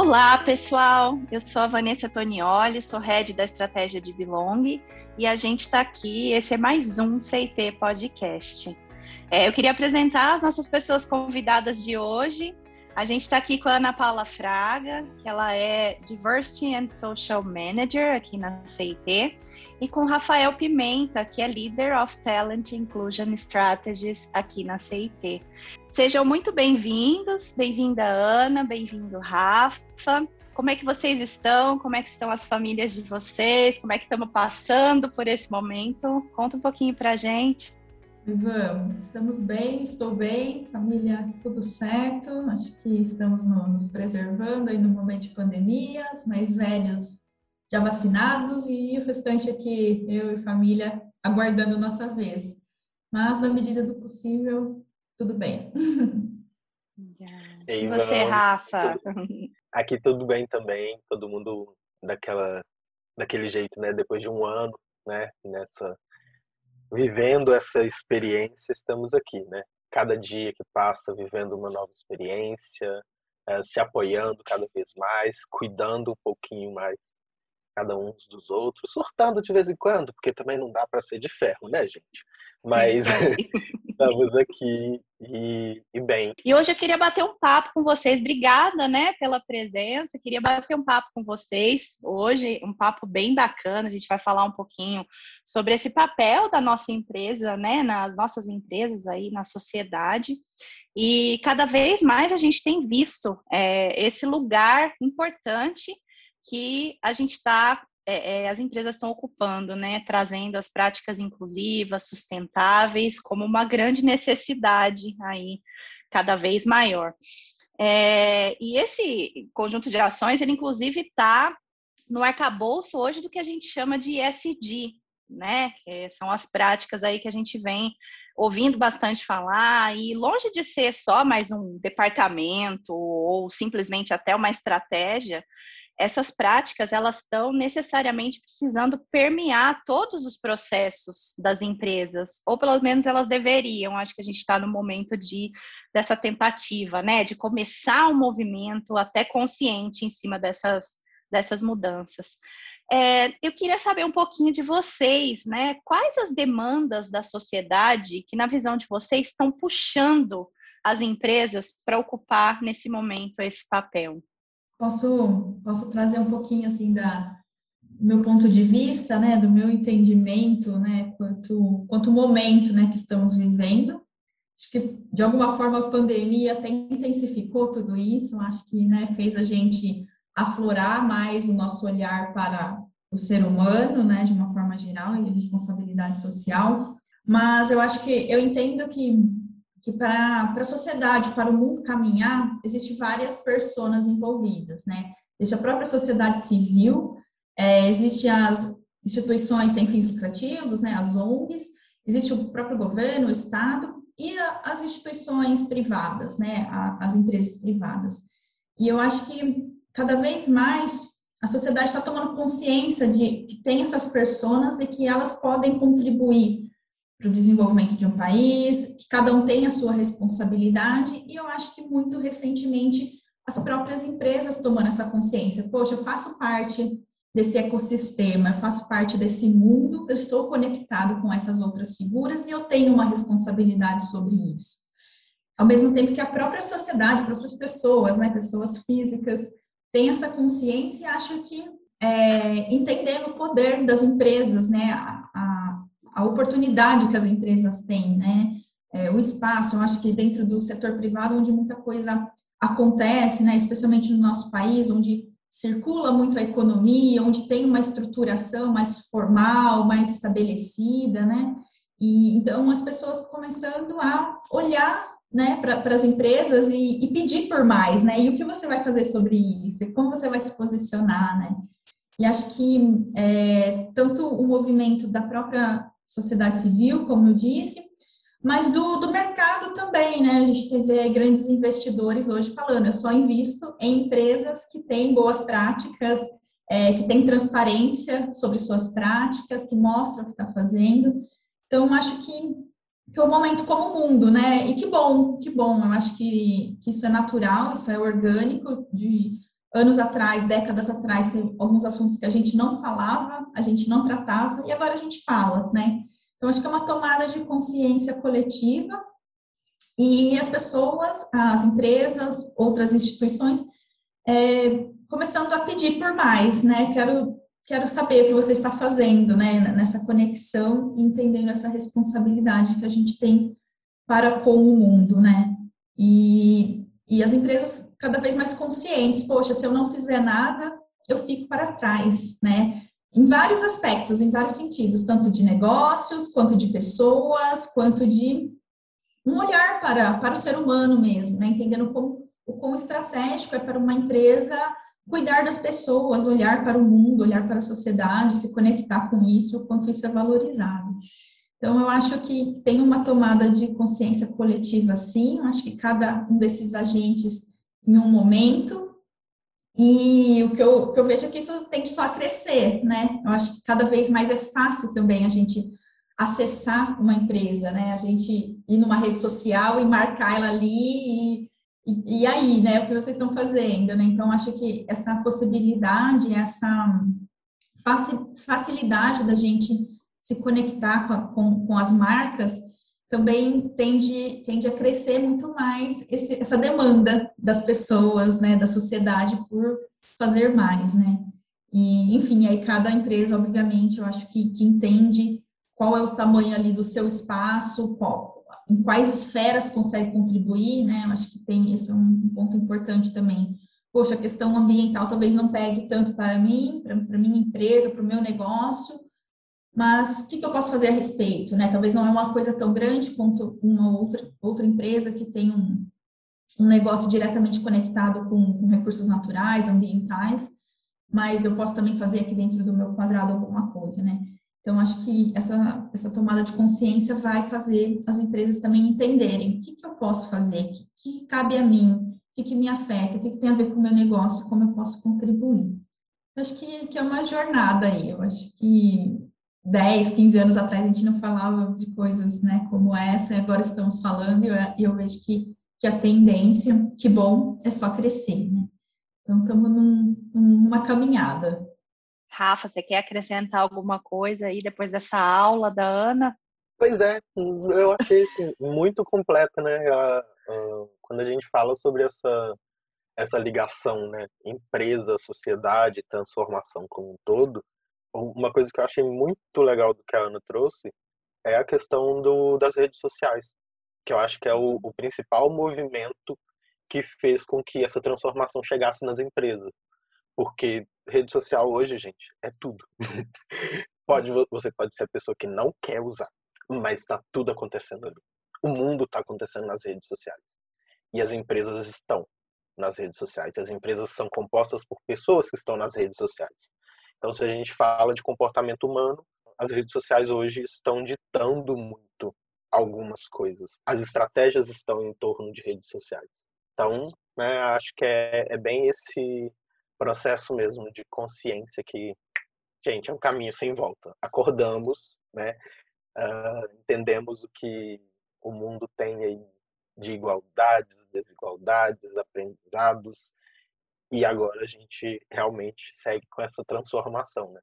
Olá, pessoal. Eu sou a Vanessa Tonioli, sou head da estratégia de Belong e a gente está aqui. Esse é mais um CIT Podcast. É, eu queria apresentar as nossas pessoas convidadas de hoje. A gente está aqui com a Ana Paula Fraga, que ela é Diversity and Social Manager aqui na CIT, e com Rafael Pimenta, que é Leader of Talent Inclusion Strategies aqui na CIT. Sejam muito bem-vindos, bem-vinda Ana, bem-vindo Rafa. Como é que vocês estão? Como é que estão as famílias de vocês? Como é que estamos passando por esse momento? Conta um pouquinho para a gente. Vamos, estamos bem, estou bem, família, tudo certo. Acho que estamos nos preservando aí no momento de pandemia, os mais velhos já vacinados e o restante aqui, eu e família, aguardando nossa vez. Mas, na medida do possível, tudo bem. E você, Rafa? Aqui tudo bem também, todo mundo daquela, daquele jeito, né? Depois de um ano, né? Nessa vivendo essa experiência, estamos aqui, né? Cada dia que passa, vivendo uma nova experiência, eh, se apoiando cada vez mais, cuidando um pouquinho mais cada um dos outros, surtando de vez em quando, porque também não dá para ser de ferro, né, gente? Mas estamos aqui e, e, bem. E hoje eu queria bater um papo com vocês. Obrigada, né, pela presença. Queria bater um papo com vocês hoje, um papo bem bacana. A gente vai falar um pouquinho sobre esse papel da nossa empresa, né, nas nossas empresas aí na sociedade. E cada vez mais a gente tem visto é, esse lugar importante que a gente está, é, é, as empresas estão ocupando, né, trazendo as práticas inclusivas, sustentáveis, como uma grande necessidade aí, cada vez maior. É, e esse conjunto de ações, ele inclusive está no arcabouço hoje do que a gente chama de ESG, né? São as práticas aí que a gente vem ouvindo bastante falar, e longe de ser só mais um departamento ou simplesmente até uma estratégia, essas práticas elas estão necessariamente precisando permear todos os processos das empresas, ou pelo menos elas deveriam. Acho que a gente está no momento de dessa tentativa, né, de começar um movimento até consciente em cima dessas dessas mudanças. É, eu queria saber um pouquinho de vocês, né? Quais as demandas da sociedade que, na visão de vocês, estão puxando as empresas para ocupar nesse momento esse papel? Posso, posso trazer um pouquinho assim da meu ponto de vista, né, do meu entendimento, né, quanto quanto momento, né, que estamos vivendo. Acho que de alguma forma a pandemia até intensificou tudo isso. Acho que, né, fez a gente aflorar mais o nosso olhar para o ser humano, né, de uma forma geral e responsabilidade social. Mas eu acho que eu entendo que que para a sociedade, para o mundo caminhar, existem várias pessoas envolvidas, né? Existe a própria sociedade civil, é, existem as instituições sem fins lucrativos, né, as ONGs, existe o próprio governo, o Estado e a, as instituições privadas, né, a, as empresas privadas. E eu acho que cada vez mais a sociedade está tomando consciência de que tem essas pessoas e que elas podem contribuir para o desenvolvimento de um país, que cada um tem a sua responsabilidade, e eu acho que muito recentemente as próprias empresas tomando essa consciência. Poxa, eu faço parte desse ecossistema, eu faço parte desse mundo, eu estou conectado com essas outras figuras e eu tenho uma responsabilidade sobre isso. Ao mesmo tempo que a própria sociedade, as próprias pessoas, né, pessoas físicas, têm essa consciência e acham que é, entendendo o poder das empresas, né, a, oportunidade que as empresas têm, né? É, o espaço, eu acho que dentro do setor privado, onde muita coisa acontece, né? Especialmente no nosso país, onde circula muito a economia, onde tem uma estruturação mais formal, mais estabelecida, né? E então as pessoas começando a olhar né, para as empresas e, e, pedir por mais, né? E o que você vai fazer sobre isso? E como você vai se posicionar, né? E acho que é, tanto o movimento da própria sociedade civil, como eu disse, mas do, do mercado também, né? A gente teve grandes investidores hoje falando, eu só invisto em empresas que têm boas práticas, é, que têm transparência sobre suas práticas, que mostram o que está fazendo. Então, acho que, que é um momento como o mundo, né? E que bom, que bom. Eu acho que, que isso é natural, isso é orgânico de anos atrás, décadas atrás, tem alguns assuntos que a gente não falava, a gente não tratava e agora a gente fala, né? Então, acho que é uma tomada de consciência coletiva e as pessoas, as empresas, outras instituições, é, começando a pedir por mais, né? Quero, quero saber o que você está fazendo, né? Nessa conexão, entendendo essa responsabilidade que a gente tem para com o mundo, né? E, e as empresas cada vez mais conscientes, poxa, se eu não fizer nada, eu fico para trás, né? Em vários aspectos, em vários sentidos, tanto de negócios, quanto de pessoas, quanto de um olhar para, para o ser humano mesmo, né? Entendendo como, o quão estratégico é para uma empresa cuidar das pessoas, olhar para o mundo, olhar para a sociedade, se conectar com isso, o quanto isso é valorizado. Então, eu acho que tem uma tomada de consciência coletiva, sim. Eu acho que cada um desses agentes, em um momento, e o que eu, que eu vejo é que isso tende só a crescer, né? Eu acho que cada vez mais é fácil também a gente acessar uma empresa, né? A gente ir numa rede social e marcar ela ali e, e, e aí, né? O que vocês estão fazendo, né? Então, acho que essa possibilidade, essa facilidade da gente se conectar com, a, com, com as marcas, também tende, tende a crescer muito mais esse, essa demanda das pessoas, né, da sociedade por fazer mais, né? E, enfim, aí cada empresa, obviamente, eu acho que, que entende qual é o tamanho ali do seu espaço, qual, em quais esferas consegue contribuir, né? Eu acho que tem esse é um ponto importante também. Poxa, a questão ambiental talvez não pegue tanto para mim, para minha empresa, para o meu negócio, mas o que, que, eu posso fazer a respeito? Né? Talvez não é uma coisa tão grande quanto uma outra, outra empresa que tem um, um negócio diretamente conectado com, com, recursos naturais, ambientais, mas eu posso também fazer aqui dentro do meu quadrado alguma coisa, né? Então, acho que essa, essa tomada de consciência vai fazer as empresas também entenderem o que, que eu posso fazer, o que, que cabe a mim, o que, que me afeta, o que, tem a ver com o meu negócio, como eu posso contribuir. Acho que, que é uma jornada aí, eu acho que 10, 15 anos atrás a gente não falava de coisas né, como essa, e agora estamos falando, e eu, eu vejo que, que a tendência, que bom, é só crescer, né? Então, estamos num, numa caminhada. Rafa, você quer acrescentar alguma coisa aí depois dessa aula da Ana? Pois é, eu achei assim, muito completa, né? A, a, quando a gente fala sobre essa, essa ligação, né? Empresa, sociedade, transformação como um todo, uma coisa que eu achei muito legal do que a Ana trouxe é a questão do, das redes sociais, que eu acho que é o, o principal movimento que fez com que essa transformação chegasse nas empresas. Porque rede social hoje, gente, é tudo. pode, você pode ser a pessoa que não quer usar, mas está tudo acontecendo ali. O mundo está acontecendo nas redes sociais. E as empresas estão nas redes sociais. As empresas são compostas por pessoas que estão nas redes sociais. Então, se a gente fala de comportamento humano, as redes sociais hoje estão ditando muito algumas coisas. As estratégias estão em torno de redes sociais. Então, né, acho que é, é bem esse processo mesmo de consciência que, gente, é um caminho sem volta. Acordamos, né, uh, entendemos o que o mundo tem aí de igualdades, desigualdades, aprendizados, e agora a gente realmente segue com essa transformação, né?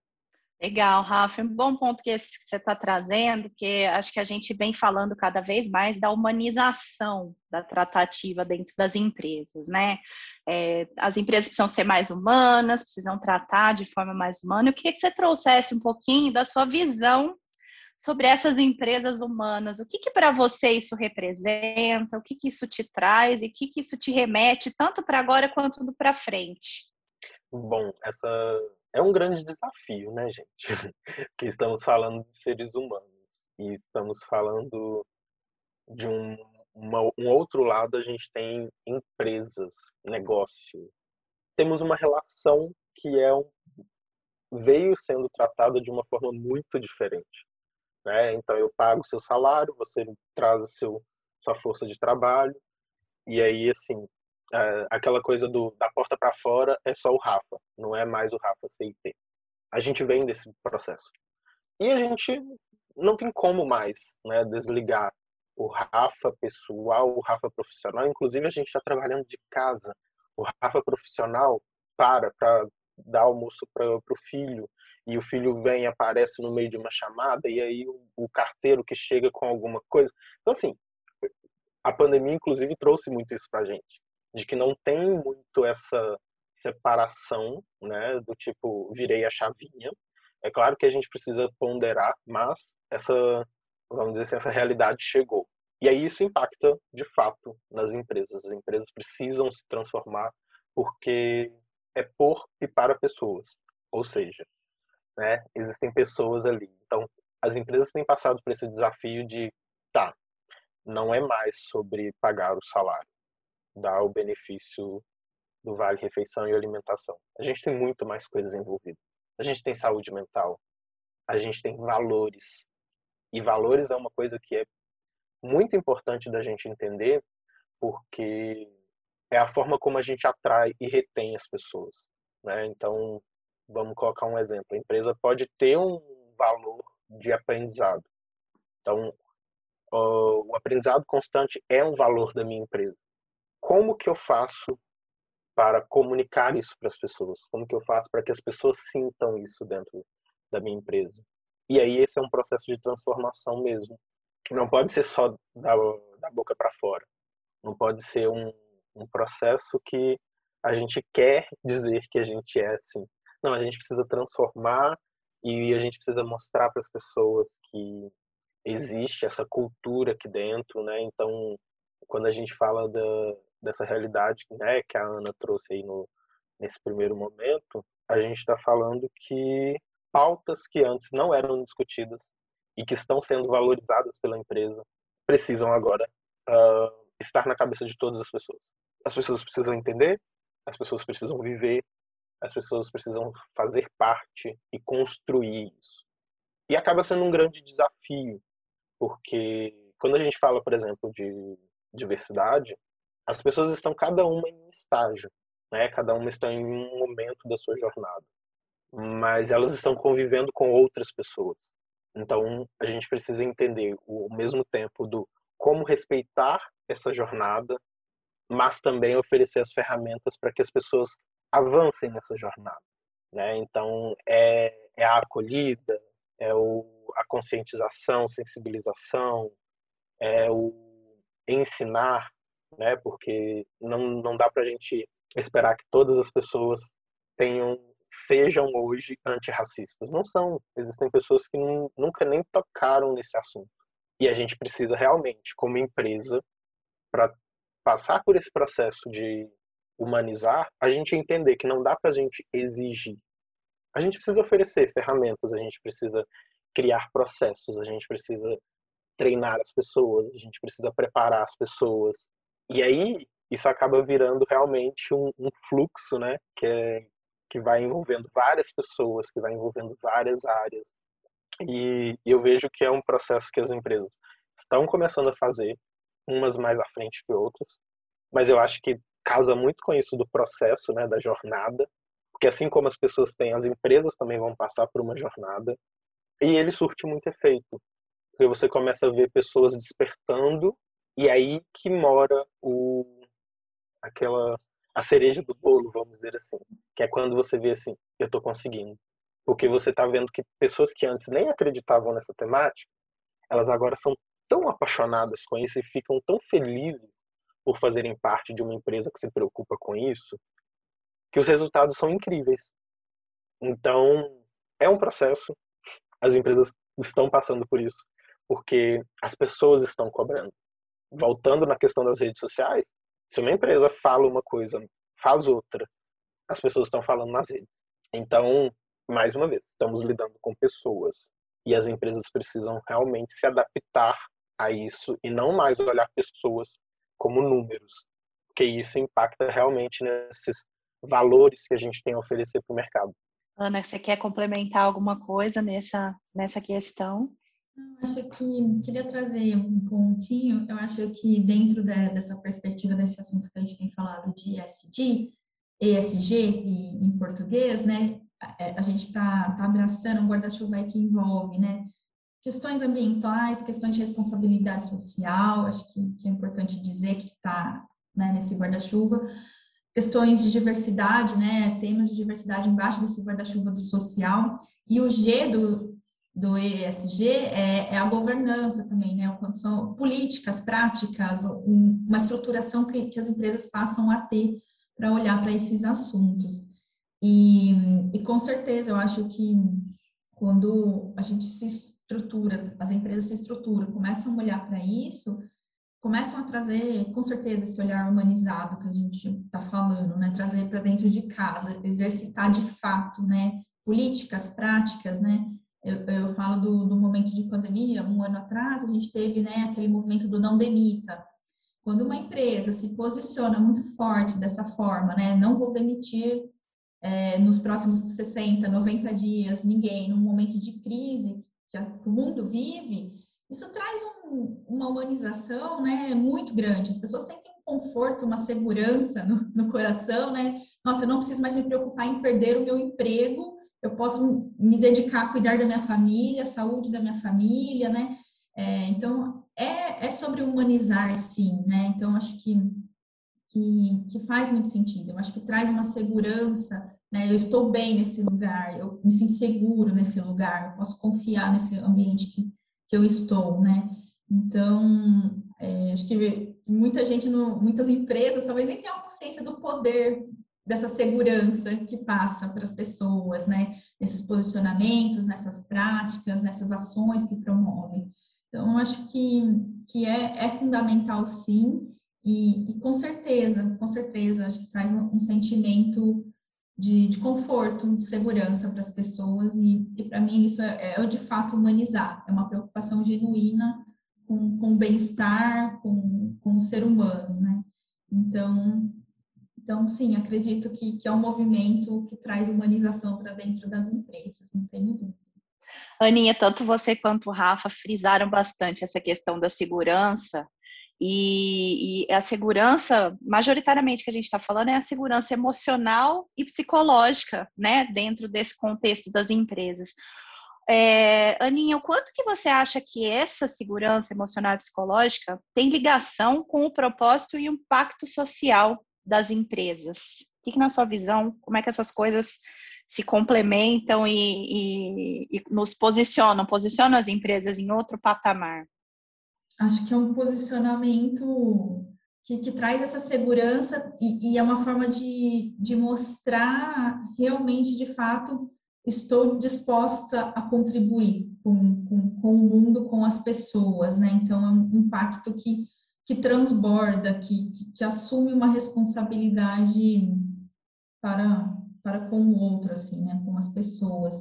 Legal, Rafa. Um bom ponto que, você está trazendo, que acho que a gente vem falando cada vez mais da humanização da tratativa dentro das empresas, né? É, as empresas precisam ser mais humanas, precisam tratar de forma mais humana. Eu queria que você trouxesse um pouquinho da sua visão sobre essas empresas humanas. O que, que para você isso representa? O que, que isso te traz? E o que, que isso te remete, tanto para agora quanto para frente? Bom, essa é um grande desafio, né, gente? que estamos falando de seres humanos e estamos falando de um, uma, um outro lado. A gente tem empresas, negócio. Temos uma relação que é um, veio sendo tratada de uma forma muito diferente. Né? Então eu pago o seu salário, você traz o seu, sua força de trabalho, e aí assim, é, aquela coisa do da porta para fora é só o Rafa, não é mais o Rafa CIT. A gente vem desse processo. E a gente não tem como mais né, desligar o Rafa pessoal, o Rafa profissional. Inclusive, a gente está trabalhando de casa. O Rafa profissional, para para dar almoço para o filho e o filho vem e aparece no meio de uma chamada e aí o, o carteiro que chega com alguma coisa. Então, assim, a pandemia, inclusive, trouxe muito isso para a gente, de que não tem muito essa separação, né, do tipo, virei a chavinha. É claro que a gente precisa ponderar, mas essa, vamos dizer assim, essa realidade chegou. E aí isso impacta, de fato, nas empresas. As empresas precisam se transformar porque é por e para pessoas. Ou seja, né, existem pessoas ali. Então, as empresas têm passado por esse desafio de, tá, não é mais sobre pagar o salário, dar o benefício do vale refeição e alimentação. A gente tem muito mais coisas envolvidas. A gente tem saúde mental, a gente tem valores. E valores é uma coisa que é muito importante da gente entender, porque é a forma como a gente atrai e retém as pessoas. Né? Então, vamos colocar um exemplo. A empresa pode ter um valor de aprendizado. Então, o aprendizado constante é um valor da minha empresa. Como que eu faço para comunicar isso para as pessoas? Como que eu faço para que as pessoas sintam isso dentro da minha empresa? E aí esse é um processo de transformação mesmo, que não pode ser só da, da boca para fora. Não pode ser um, um processo que a gente quer dizer que a gente é assim. Não, a gente precisa transformar e a gente precisa mostrar para as pessoas que existe essa cultura aqui dentro, né? Então, quando a gente fala da, dessa realidade né, que a Ana trouxe aí no, nesse primeiro momento, a gente está falando que pautas que antes não eram discutidas e que estão sendo valorizadas pela empresa precisam agora uh, estar na cabeça de todas as pessoas. As pessoas precisam entender, as pessoas precisam viver, as pessoas precisam fazer parte e construir isso. E acaba sendo um grande desafio, porque quando a gente fala, por exemplo, de diversidade, as pessoas estão cada uma em um estágio, né? Cada uma está em um momento da sua jornada, mas elas estão convivendo com outras pessoas. Então a gente precisa entender o mesmo tempo do como respeitar essa jornada, mas também oferecer as ferramentas para que as pessoas avancem nessa jornada, né? Então é, é a acolhida, é o, a conscientização, sensibilização, é o ensinar né? Porque não, não dá para a gente esperar que todas as pessoas tenham sejam hoje antirracistas. Não são. Existem pessoas que nunca nem tocaram nesse assunto. E a gente precisa realmente, como empresa, para passar por esse processo de humanizar, a gente entender que não dá para a gente exigir. A gente precisa oferecer ferramentas, a gente precisa criar processos, a gente precisa treinar as pessoas, a gente precisa preparar as pessoas, e aí isso acaba virando realmente um, um fluxo, né? Que, é, que vai envolvendo várias pessoas, que vai envolvendo várias áreas. E eu vejo que é um processo que as empresas estão começando a fazer, umas mais à frente que outras, mas eu acho que casa muito com isso do processo, né, da jornada, porque assim como as pessoas têm, as empresas também vão passar por uma jornada, e ele surte muito efeito, porque você começa a ver pessoas despertando e aí que mora o aquela a cereja do bolo, vamos dizer assim, que é quando você vê assim, eu estou conseguindo. Porque você está vendo que pessoas que antes nem acreditavam nessa temática, elas agora são tão apaixonadas com isso e ficam tão felizes por fazerem parte de uma empresa que se preocupa com isso, que os resultados são incríveis. Então, é um processo, as empresas estão passando por isso, porque as pessoas estão cobrando voltando na questão das redes sociais, se uma empresa fala uma coisa, faz outra, as pessoas estão falando nas redes. Então, mais uma vez, estamos lidando com pessoas e as empresas precisam realmente se adaptar a isso e não mais olhar pessoas como números, porque isso impacta realmente nesses valores que a gente tem a oferecer para o mercado. Ana, você quer complementar alguma coisa nessa, nessa questão? Eu acho que queria trazer um pontinho. Eu acho que dentro de, dessa perspectiva desse assunto que a gente tem falado de ESG, ESG em, em português, né? A, é, a gente está tá abraçando um guarda-chuva que envolve, né? Questões ambientais, questões de responsabilidade social. Acho que, que é importante dizer que está né, nesse guarda-chuva. questões de diversidade, né, temas de diversidade embaixo desse guarda-chuva do social, e o G do, do ESG é, é, a governança também, né, são políticas, práticas, uma estruturação que, que as empresas passam a ter para olhar para esses assuntos. E, e com certeza eu acho que quando a gente se estrutura, as empresas se estruturam, começam a olhar para isso, começam a trazer, com certeza, esse olhar humanizado que a gente está falando, né? Trazer para dentro de casa, exercitar de fato, né? Políticas, práticas, né? Eu, eu falo do, do, momento de pandemia, um ano atrás, a gente teve, né, aquele movimento do não demita. Quando uma empresa se posiciona muito forte dessa forma, né? Não vou demitir é, nos próximos 60, 90 dias ninguém, num momento de crise que, o mundo vive, isso traz um, uma humanização né, muito grande. As pessoas sentem um conforto, uma segurança no, no, coração, né? Nossa, eu não preciso mais me preocupar em perder o meu emprego, eu posso me dedicar a cuidar da minha família, a saúde da minha família, né? É, então, é, é sobre humanizar, sim, né? Então, acho que, que, que faz muito sentido. Eu acho que traz uma segurança né? Eu estou bem nesse lugar, eu me sinto seguro nesse lugar, eu posso confiar nesse ambiente que, que eu estou, né? Então, é, acho que muita gente, no, muitas empresas talvez nem tenham consciência do poder dessa segurança que passa para as pessoas, né? Nesses posicionamentos, nessas práticas, nessas ações que promovem. Então, acho que, que é, é fundamental, sim, e, e, com certeza, com certeza, acho que traz um, um sentimento de, de conforto, de segurança para as pessoas, e, e para mim isso é, é, de fato humanizar, é uma preocupação genuína com, com o bem-estar, com, com o ser humano, né? Então, então, sim, acredito que, que é um movimento que traz humanização para dentro das empresas, não tenho dúvida. Aninha, tanto você quanto o Rafa frisaram bastante essa questão da segurança e, e, a segurança, majoritariamente que a gente está falando, é a segurança emocional e psicológica, né, dentro desse contexto das empresas. É, Aninha, o quanto que você acha que essa segurança emocional e psicológica tem ligação com o propósito e o impacto social das empresas? O que, que na sua visão, como é que essas coisas se complementam e, e, e nos posicionam, posicionam as empresas em outro patamar? Acho que é um posicionamento que, que traz essa segurança e, e, é uma forma de, de mostrar realmente, de fato, estou disposta a contribuir com, com, com o mundo, com as pessoas, né? Então, é um impacto que, que transborda, que, que, que assume uma responsabilidade para, para com o outro, assim, né? Com as pessoas.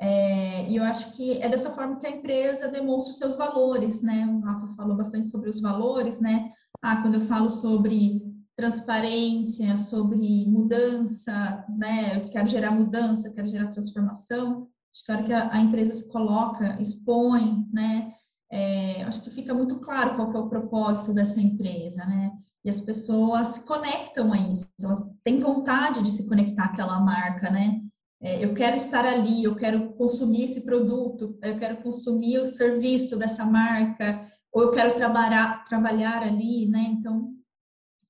É, e eu acho que é dessa forma que a empresa demonstra os seus valores, né? O Rafa falou bastante sobre os valores, né? Ah, quando eu falo sobre transparência, sobre mudança, né? Eu quero gerar mudança, quero gerar transformação. Acho que a a empresa se coloca, expõe, né? É, acho que fica muito claro qual é o propósito dessa empresa, né? E as pessoas se conectam a isso, elas têm vontade de se conectar àquela marca, né? É, eu quero estar ali, eu quero consumir esse produto, eu quero consumir o serviço dessa marca, ou eu quero trabalhar, trabalhar ali, né? Então,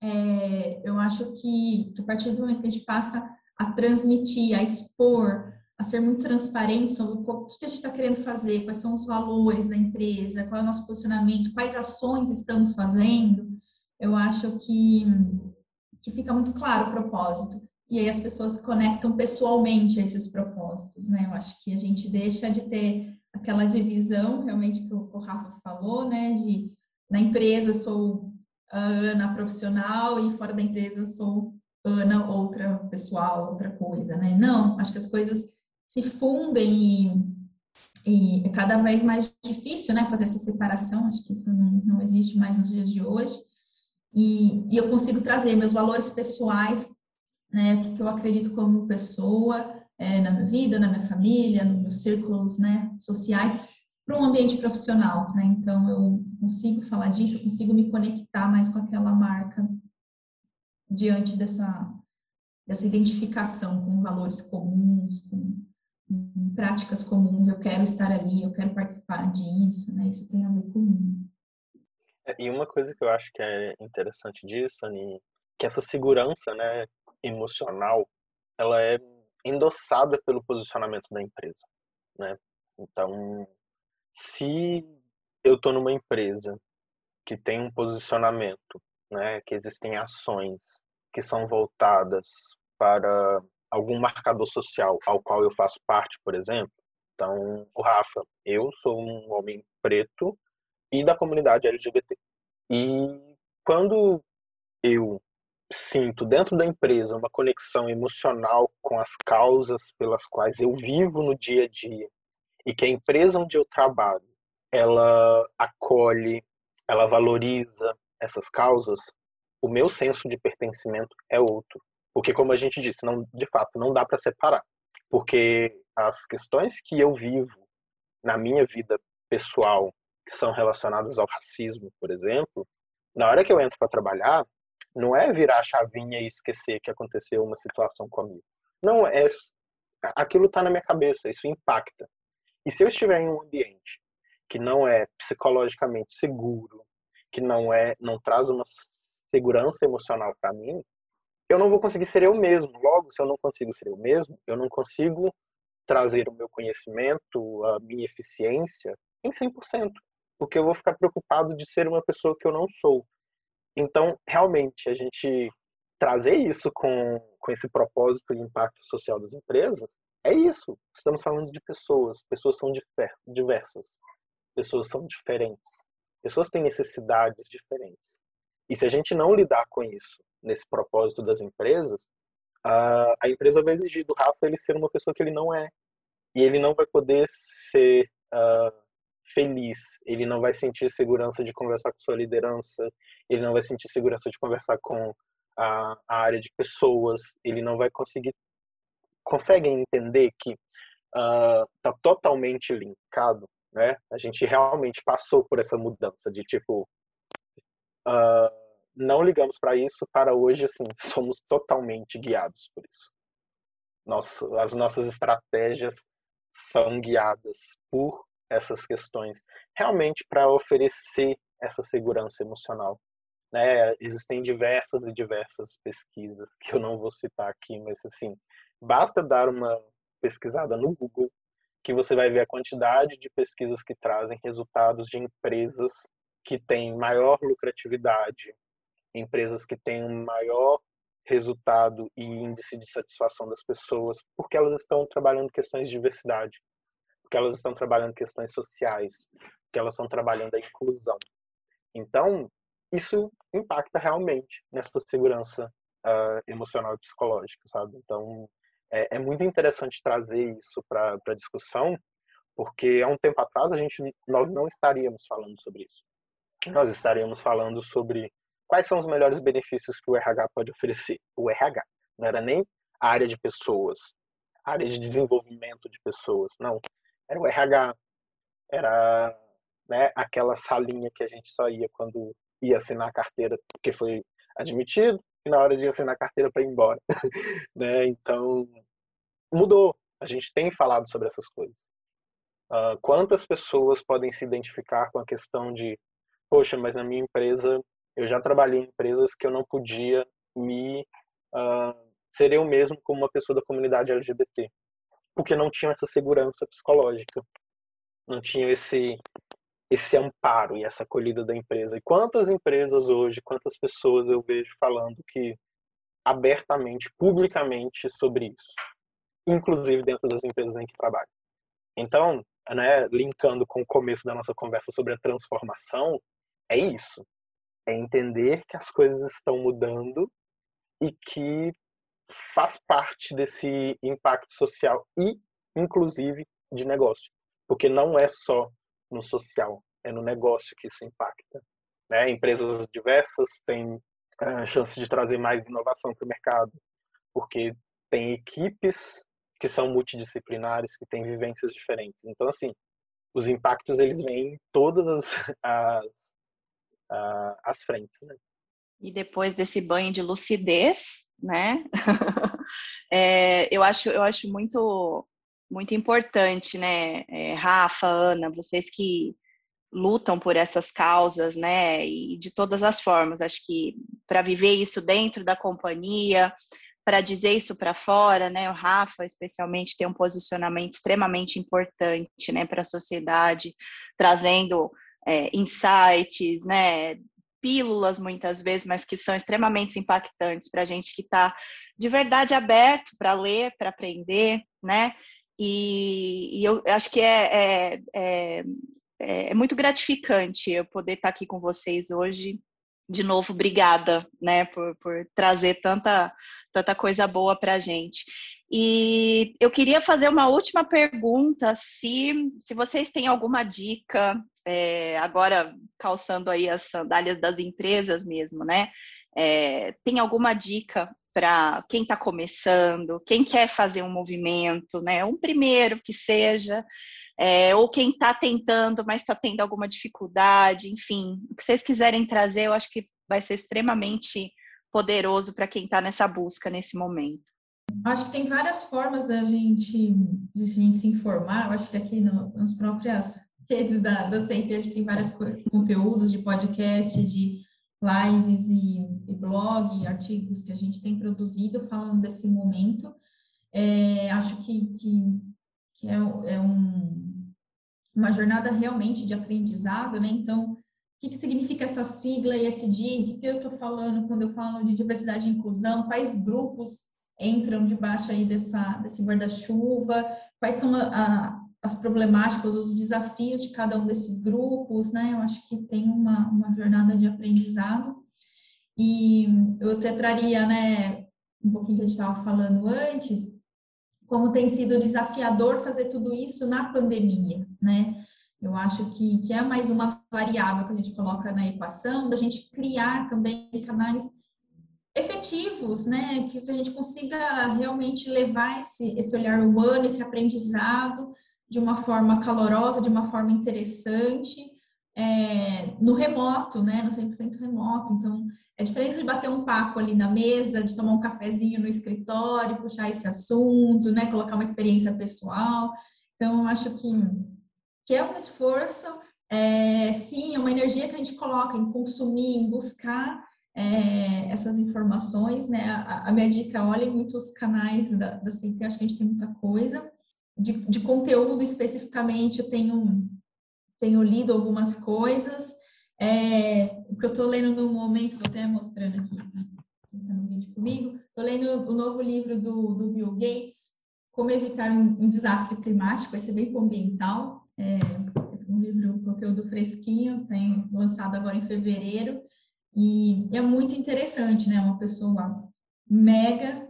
é, eu acho que, a partir do momento que a gente passa a transmitir, a expor, a ser muito transparente sobre o que a gente está querendo fazer, quais são os valores da empresa, qual é o nosso posicionamento, quais ações estamos fazendo, eu acho que, que fica muito claro o propósito e aí as pessoas se conectam pessoalmente a esses propósitos, né? Eu acho que a gente deixa de ter aquela divisão realmente que o Rafa falou, né? De na empresa sou Ana profissional e fora da empresa sou Ana outra pessoal, outra coisa, né? Não, acho que as coisas se fundem e, e é cada vez mais difícil, né? Fazer essa separação, acho que isso não, não existe mais nos dias de hoje. E, e eu consigo trazer meus valores pessoais né, o que eu acredito como pessoa, é, na minha vida, na minha família, nos meus círculos, né, sociais, para um ambiente profissional, né? Então eu consigo falar disso, eu consigo me conectar mais com aquela marca diante dessa dessa identificação com valores comuns, com, com práticas comuns. Eu quero estar ali, eu quero participar disso, né? Isso tem a ver comigo. É, e uma coisa que eu acho que é interessante disso, Ani, que essa segurança, né, emocional, ela é endossada pelo posicionamento da empresa, né? Então, se eu estou numa empresa que tem um posicionamento, né, que existem ações que são voltadas para algum marcador social ao qual eu faço parte, por exemplo. Então, o Rafa, eu sou um homem preto e da comunidade LGBT. E quando eu sinto dentro da empresa uma conexão emocional com as causas pelas quais eu vivo no dia a dia e que a empresa onde eu trabalho ela acolhe, ela valoriza essas causas, o meu senso de pertencimento é outro. Porque, como a gente disse, não, de fato, não dá para separar. Porque as questões que eu vivo na minha vida pessoal, que são relacionadas ao racismo, por exemplo, na hora que eu entro para trabalhar, não é virar a chavinha e esquecer que aconteceu uma situação comigo. Não, é aquilo está na minha cabeça, isso impacta. E se eu estiver em um ambiente que não é psicologicamente seguro, que não é, não traz uma segurança emocional para mim, eu não vou conseguir ser eu mesmo. Logo, se eu não consigo ser eu mesmo, eu não consigo trazer o meu conhecimento, a minha eficiência em 100%, porque eu vou ficar preocupado de ser uma pessoa que eu não sou. Então, realmente, a gente trazer isso com, com esse propósito de impacto social das empresas, é isso. Estamos falando de pessoas. Pessoas são diversas. Pessoas são diferentes. Pessoas têm necessidades diferentes. E se a gente não lidar com isso nesse propósito das empresas, a, a empresa vai exigir do Rafa ele ser uma pessoa que ele não é. E ele não vai poder ser uh, feliz, ele não vai sentir segurança de conversar com sua liderança, ele não vai sentir segurança de conversar com a, a área de pessoas, ele não vai conseguir. Conseguem entender que está uh, totalmente linkado, né? A gente realmente passou por essa mudança de tipo. Uh, não ligamos para isso, para hoje, assim, somos totalmente guiados por isso. Nosso, as nossas estratégias são guiadas por essas questões, realmente para oferecer essa segurança emocional. Né? Existem diversas e diversas pesquisas que eu não vou citar aqui, mas assim, basta dar uma pesquisada no Google que você vai ver a quantidade de pesquisas que trazem resultados de empresas que têm maior lucratividade, empresas que têm um maior resultado e índice de satisfação das pessoas, porque elas estão trabalhando questões de diversidade, porque elas estão trabalhando questões sociais, porque elas estão trabalhando a inclusão. Então, isso impacta realmente nessa segurança uh, emocional e psicológica, sabe? Então, é, é muito interessante trazer isso para a discussão, porque há um tempo atrás a gente nós não estaríamos falando sobre isso. Nós estaríamos falando sobre quais são os melhores benefícios que o RH pode oferecer. O RH não era nem a área de pessoas, área de desenvolvimento de pessoas, não. Era o RH, era né, aquela salinha que a gente só ia quando ia assinar a carteira porque foi admitido e na hora de assinar a carteira para ir embora, né? Então mudou. A gente tem falado sobre essas coisas. Uh, quantas pessoas podem se identificar com a questão de, poxa, mas na minha empresa eu já trabalhei em empresas que eu não podia me uh, ser eu mesmo como uma pessoa da comunidade LGBT, porque não tinha essa segurança psicológica, não tinha esse esse amparo e essa acolhida da empresa. E quantas empresas hoje, quantas pessoas eu vejo falando que abertamente, publicamente sobre isso, inclusive dentro das empresas em que trabalho. Então, né, linkando com o começo da nossa conversa sobre a transformação, é isso é entender que as coisas estão mudando e que faz parte desse impacto social e, inclusive, de negócio. Porque não é só no social, é no negócio que isso impacta. Né? Empresas diversas têm a chance de trazer mais inovação para o mercado, porque tem equipes que são multidisciplinares, que têm vivências diferentes. Então, assim, os impactos eles vêm em todas as, as uh, as frentes. Né? E depois desse banho de lucidez, né? é, eu acho, eu acho muito, muito importante, né, é, Rafa, Ana, vocês que lutam por essas causas, né? E de todas as formas. Acho que para viver isso dentro da companhia, para dizer isso para fora, né? O Rafa, especialmente, tem um posicionamento extremamente importante, né, para a sociedade, trazendo é, insights, né? Pílulas muitas vezes, mas que são extremamente impactantes para a gente que está de verdade aberto para ler, para aprender, né? E, e, eu acho que é, é, é, é, muito gratificante eu poder estar aqui com vocês hoje. De novo, obrigada, né, por, por trazer tanta, tanta coisa boa para a gente. E eu queria fazer uma última pergunta, se, se vocês têm alguma dica, é, agora calçando aí as sandálias das empresas mesmo, né? É, tem alguma dica para quem está começando, quem quer fazer um movimento, né? Um primeiro que seja, é, ou quem está tentando, mas está tendo alguma dificuldade, enfim, o que vocês quiserem trazer, eu acho que vai ser extremamente poderoso para quem está nessa busca nesse momento. Acho que tem várias formas da gente, de gente se informar. Eu acho que aqui no, nas próprias redes da, da gente tem vários conteúdos de podcast, de lives e, e blog, artigos que a gente tem produzido falando desse momento. É, acho que, que, que é, é um, uma jornada realmente de aprendizado, né? Então, o que, que significa essa sigla ESG? O que, que eu estou falando quando eu falo de diversidade e inclusão? Quais grupos entram debaixo aí dessa, desse guarda-chuva? Quais são a, a, as problemáticas, os desafios de cada um desses grupos, né? Eu acho que tem uma, uma jornada de aprendizado. E eu até traria, né, um pouquinho que a gente estava falando antes, como tem sido desafiador fazer tudo isso na pandemia, né? Eu acho que, que é mais uma variável que a gente coloca na equação, da gente criar também canais efetivos, né? Que a gente consiga realmente levar esse, esse olhar humano, esse aprendizado de uma forma calorosa, de uma forma interessante, é, no remoto, né, no 100% remoto. Então, é diferente de bater um papo ali na mesa, de tomar um cafezinho no escritório, puxar esse assunto, né, colocar uma experiência pessoal. Então, eu acho que, que é um esforço, é, sim, é uma energia que a gente coloca em consumir, em buscar é, essas informações, né? A, a minha dica, olhem muitos canais da, da CT, acho que a gente tem muita coisa de, de conteúdo especificamente, eu tenho, tenho lido algumas coisas. É, o que eu estou lendo no momento, vou até mostrando aqui, tá no vídeo comigo, estou lendo o novo livro do, do Bill Gates, Como Evitar um, um Desastre Climático, vai ser bem ambiental. É, um livro, um conteúdo fresquinho, tem lançado agora em fevereiro, e é muito interessante, né? Uma pessoa mega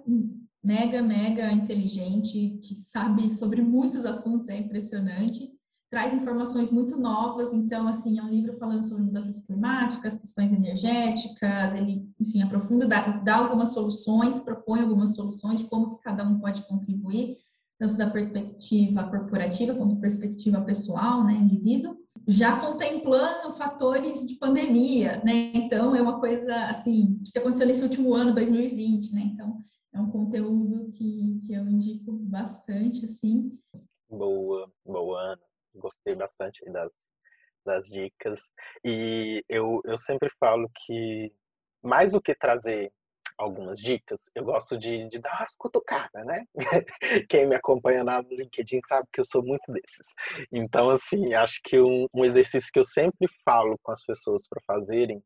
mega, mega inteligente, que sabe sobre muitos assuntos, é impressionante. Traz informações muito novas, então, assim, é um livro falando sobre mudanças climáticas, questões energéticas, ele, enfim, aprofunda, dá, dá algumas soluções, propõe algumas soluções de como cada um pode contribuir, tanto da perspectiva corporativa quanto perspectiva pessoal, né, indivíduo, já contemplando fatores de pandemia, né, então é uma coisa, assim, que aconteceu nesse último ano, 2020, né, então é um conteúdo que, que eu indico bastante, assim. Boa, boa, Ana. Gostei bastante das, das dicas. E eu, eu sempre falo que, mais do que trazer algumas dicas, eu gosto de, de dar umas cutucadas, né? Quem me acompanha na LinkedIn sabe que eu sou muito desses. Então, assim, acho que um, um exercício que eu sempre falo com as pessoas para fazerem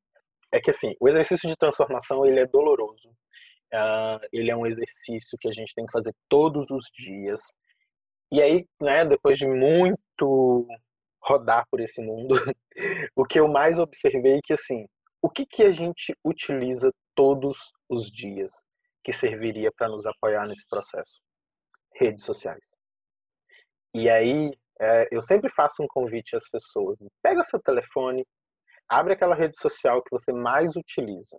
é que, assim, o exercício de transformação, ele é doloroso. Uh, ele é um exercício que a gente tem que fazer todos os dias. E aí, né, depois de muito rodar por esse mundo, o que eu mais observei é que, assim, o que, que a gente utiliza todos os dias que serviria para nos apoiar nesse processo? Redes sociais. E aí, é, eu sempre faço um convite às pessoas: pega seu telefone, abre aquela rede social que você mais utiliza.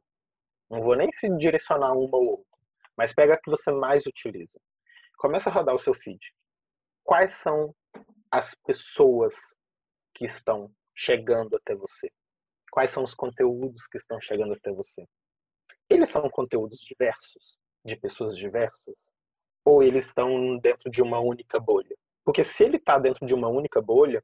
Não vou nem se direcionar uma ou outra, mas pega a que você mais utiliza. Começa a rodar o seu feed. Quais são as pessoas que estão chegando até você? Quais são os conteúdos que estão chegando até você? Eles são conteúdos diversos, de pessoas diversas? Ou eles estão dentro de uma única bolha? Porque se ele está dentro de uma única bolha,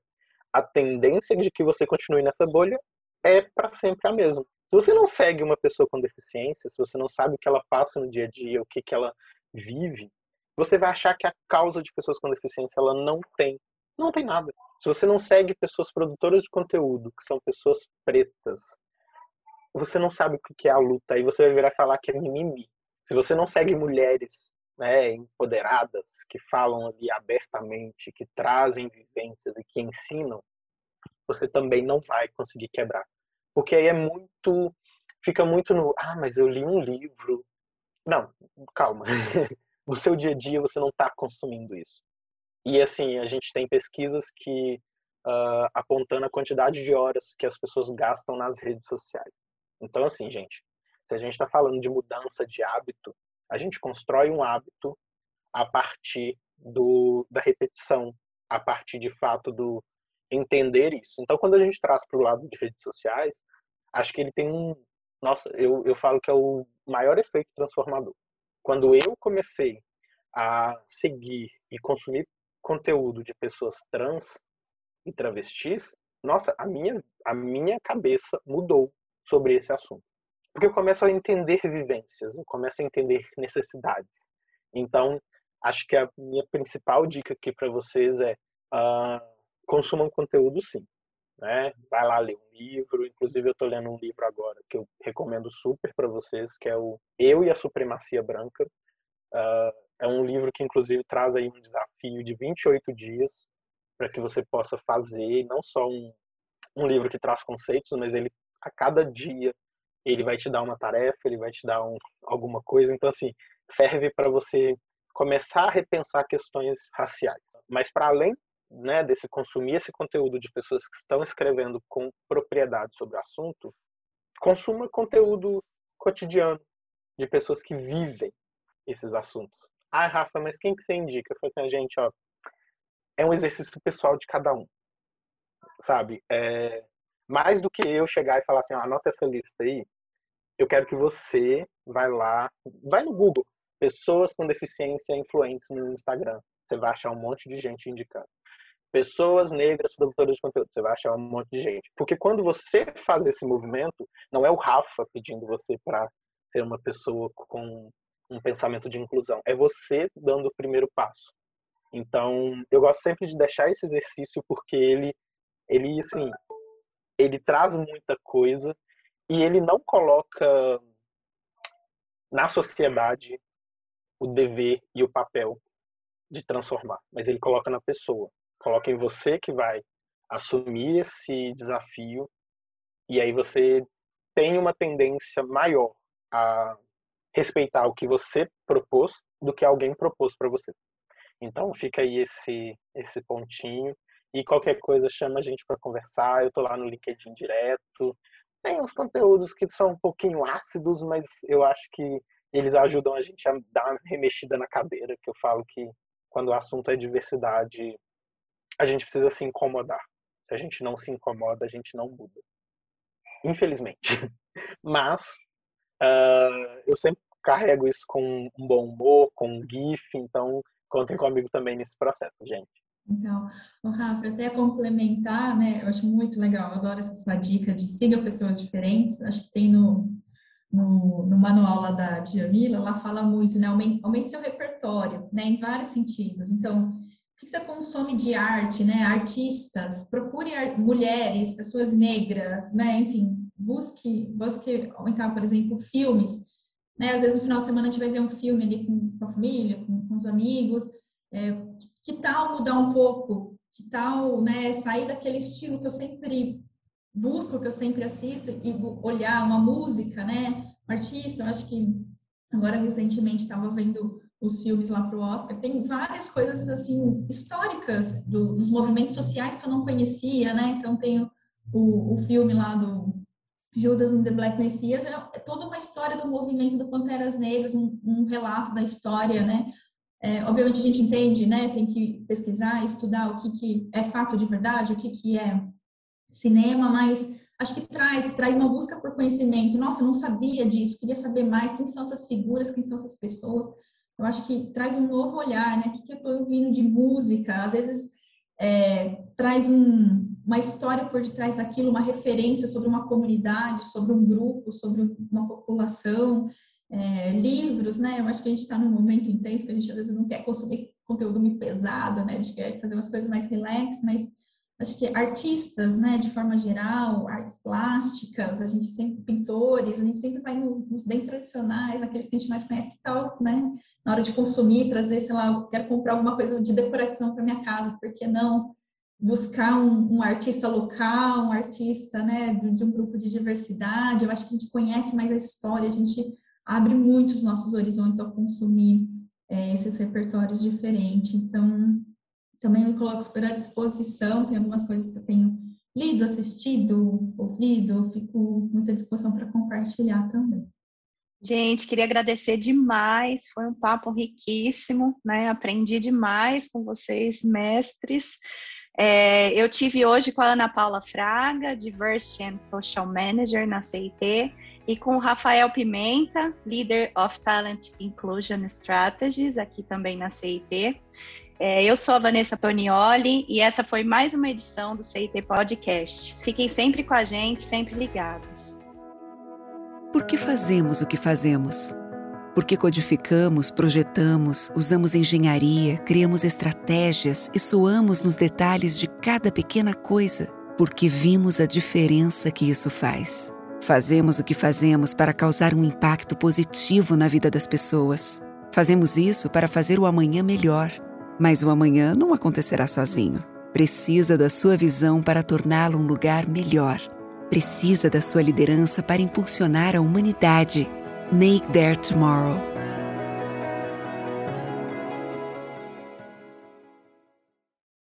a tendência de que você continue nessa bolha é para sempre a mesma. Se você não segue uma pessoa com deficiência, se você não sabe o que ela passa no dia a dia, o que, que ela vive, você vai achar que a causa de pessoas com deficiência ela não tem. Não tem nada. Se você não segue pessoas produtoras de conteúdo, que são pessoas pretas, você não sabe o que é a luta. Aí você vai virar falar que é mimimi. Se você não segue mulheres né, empoderadas, que falam ali abertamente, que trazem vivências e que ensinam, você também não vai conseguir quebrar. Porque aí é muito. Fica muito no. Ah, mas eu li um livro. Não, calma. No seu dia a dia você não está consumindo isso. E assim, a gente tem pesquisas que uh, apontando a quantidade de horas que as pessoas gastam nas redes sociais. Então, assim, gente, se a gente está falando de mudança de hábito, a gente constrói um hábito a partir do, da repetição, a partir de fato do entender isso. Então, quando a gente traz para o lado de redes sociais, acho que ele tem um. Nossa, eu, eu falo que é o maior efeito transformador. Quando eu comecei a seguir e consumir conteúdo de pessoas trans e travestis, nossa, a minha, a minha cabeça mudou sobre esse assunto. Porque eu começo a entender vivências, eu começo a entender necessidades. Então, acho que a minha principal dica aqui para vocês é uh, consumam conteúdo sim. Né? Vai lá ler um livro, inclusive eu estou lendo um livro agora que eu recomendo super para vocês, que é o Eu e a Supremacia Branca. Uh, é um livro que inclusive traz aí um desafio de 28 dias para que você possa fazer, não só um, um livro que traz conceitos, mas ele a cada dia ele vai te dar uma tarefa, ele vai te dar um, alguma coisa. Então, assim, serve para você começar a repensar questões raciais. Mas, para além né, desse consumir esse conteúdo de pessoas que estão escrevendo com propriedade sobre o assunto, consuma conteúdo cotidiano de pessoas que vivem esses assuntos. Ah, Rafa, mas quem que você indica? Eu falei assim, gente, ó, é um exercício pessoal de cada um, sabe? É, mais do que eu chegar e falar assim, ó, anota essa lista aí, eu quero que você vai lá, vai no Google, pessoas com deficiência influentes no Instagram. Você vai achar um monte de gente indicando. Pessoas negras produtoras de conteúdo, você vai achar um monte de gente. Porque quando você faz esse movimento, não é o Rafa pedindo você para ser uma pessoa com um pensamento de inclusão, é você dando o primeiro passo. Então, eu gosto sempre de deixar esse exercício porque ele ele assim, ele traz muita coisa e ele não coloca na sociedade o dever e o papel de transformar, mas ele coloca na pessoa, coloca em você que vai assumir esse desafio e aí você tem uma tendência maior a respeitar o que você propôs do que alguém propôs para você. Então fica aí esse esse pontinho e qualquer coisa chama a gente para conversar. Eu tô lá no LinkedIn direto. Tem uns conteúdos que são um pouquinho ácidos, mas eu acho que eles ajudam a gente a dar uma remexida na cadeira, que eu falo que quando o assunto é diversidade, a gente precisa se incomodar. Se a gente não se incomoda, a gente não muda. Infelizmente. Mas uh, eu sempre carrego isso com um bom humor, com um GIF, então contem comigo também nesse processo, gente. Então, o Rafa, até complementar, né? Eu acho muito legal, eu adoro essa sua dica de siga pessoas diferentes. Acho que tem no, no, no manual lá da Djamila, ela fala muito, né? Aumente, aumente, seu repertório, né? Em vários sentidos. Então, o que você consome de arte, né? Artistas, procure mulheres, pessoas negras, né? Enfim, busque, busque aumentar, por exemplo, filmes. Né? Às vezes no final de semana a gente vai ver um filme ali com, com a família, com, com os amigos. É, que tal mudar um pouco? Que tal né, sair daquele estilo que eu sempre busco, que eu sempre assisto e olhar uma música, né? Um artista, eu acho que agora recentemente estava vendo os filmes lá para o Oscar, tem várias coisas assim históricas do, dos movimentos sociais que eu não conhecia, né? Então tem o, o filme lá do Judas and the Black Messiah, é, é toda uma história do movimento do Panteras Negras, um, um relato da história, né? É, obviamente a gente entende, né? Tem que pesquisar, estudar o que, que é fato de verdade, o que, que é cinema, mas acho que traz, traz uma busca por conhecimento. Nossa, eu não sabia disso, queria saber mais quem são essas figuras, quem são essas pessoas. Eu acho que traz um novo olhar, né? O que, que eu estou ouvindo de música? Às vezes é, traz um, uma história por detrás daquilo, uma referência sobre uma comunidade, sobre um grupo, sobre uma população, é, livros, né? Eu acho que a gente está num momento intenso que a gente às vezes não quer consumir conteúdo muito pesado, né? A gente quer fazer umas coisas mais relax, mas acho que artistas, né, de forma geral, artes plásticas, a gente sempre pintores, a gente sempre vai nos bem tradicionais, naqueles que a gente mais conhece que tal, né? Na hora de consumir, trazer, sei lá, eu quero comprar alguma coisa de decoração para minha casa, por que não buscar um, um, artista local, um artista, né, de, de um grupo de diversidade? Eu acho que a gente conhece mais a história, a gente abre muito os nossos horizontes ao consumir é, esses repertórios diferentes. Então, também me coloco super à disposição, tem algumas coisas que eu tenho lido, assistido, ouvido, fico muito à disposição para compartilhar também. Gente, queria agradecer demais, foi um papo riquíssimo, né? Aprendi demais com vocês, mestres. É, eu tive hoje com a Ana Paula Fraga, Diversity and Social Manager na CIT, e com o Rafael Pimenta, Leader of Talent Inclusion Strategies, aqui também na CIT. É, eu sou a Vanessa Tonioli e essa foi mais uma edição do CIT Podcast. Fiquem sempre com a gente, sempre ligados. Por que fazemos o que fazemos? Porque codificamos, projetamos, usamos engenharia, criamos estratégias e soamos nos detalhes de cada pequena coisa, porque vimos a diferença que isso faz. Fazemos o que fazemos para causar um impacto positivo na vida das pessoas. Fazemos isso para fazer o amanhã melhor. Mas o amanhã não acontecerá sozinho. Precisa da sua visão para torná-lo um lugar melhor. Precisa da sua liderança para impulsionar a humanidade. Make Their Tomorrow.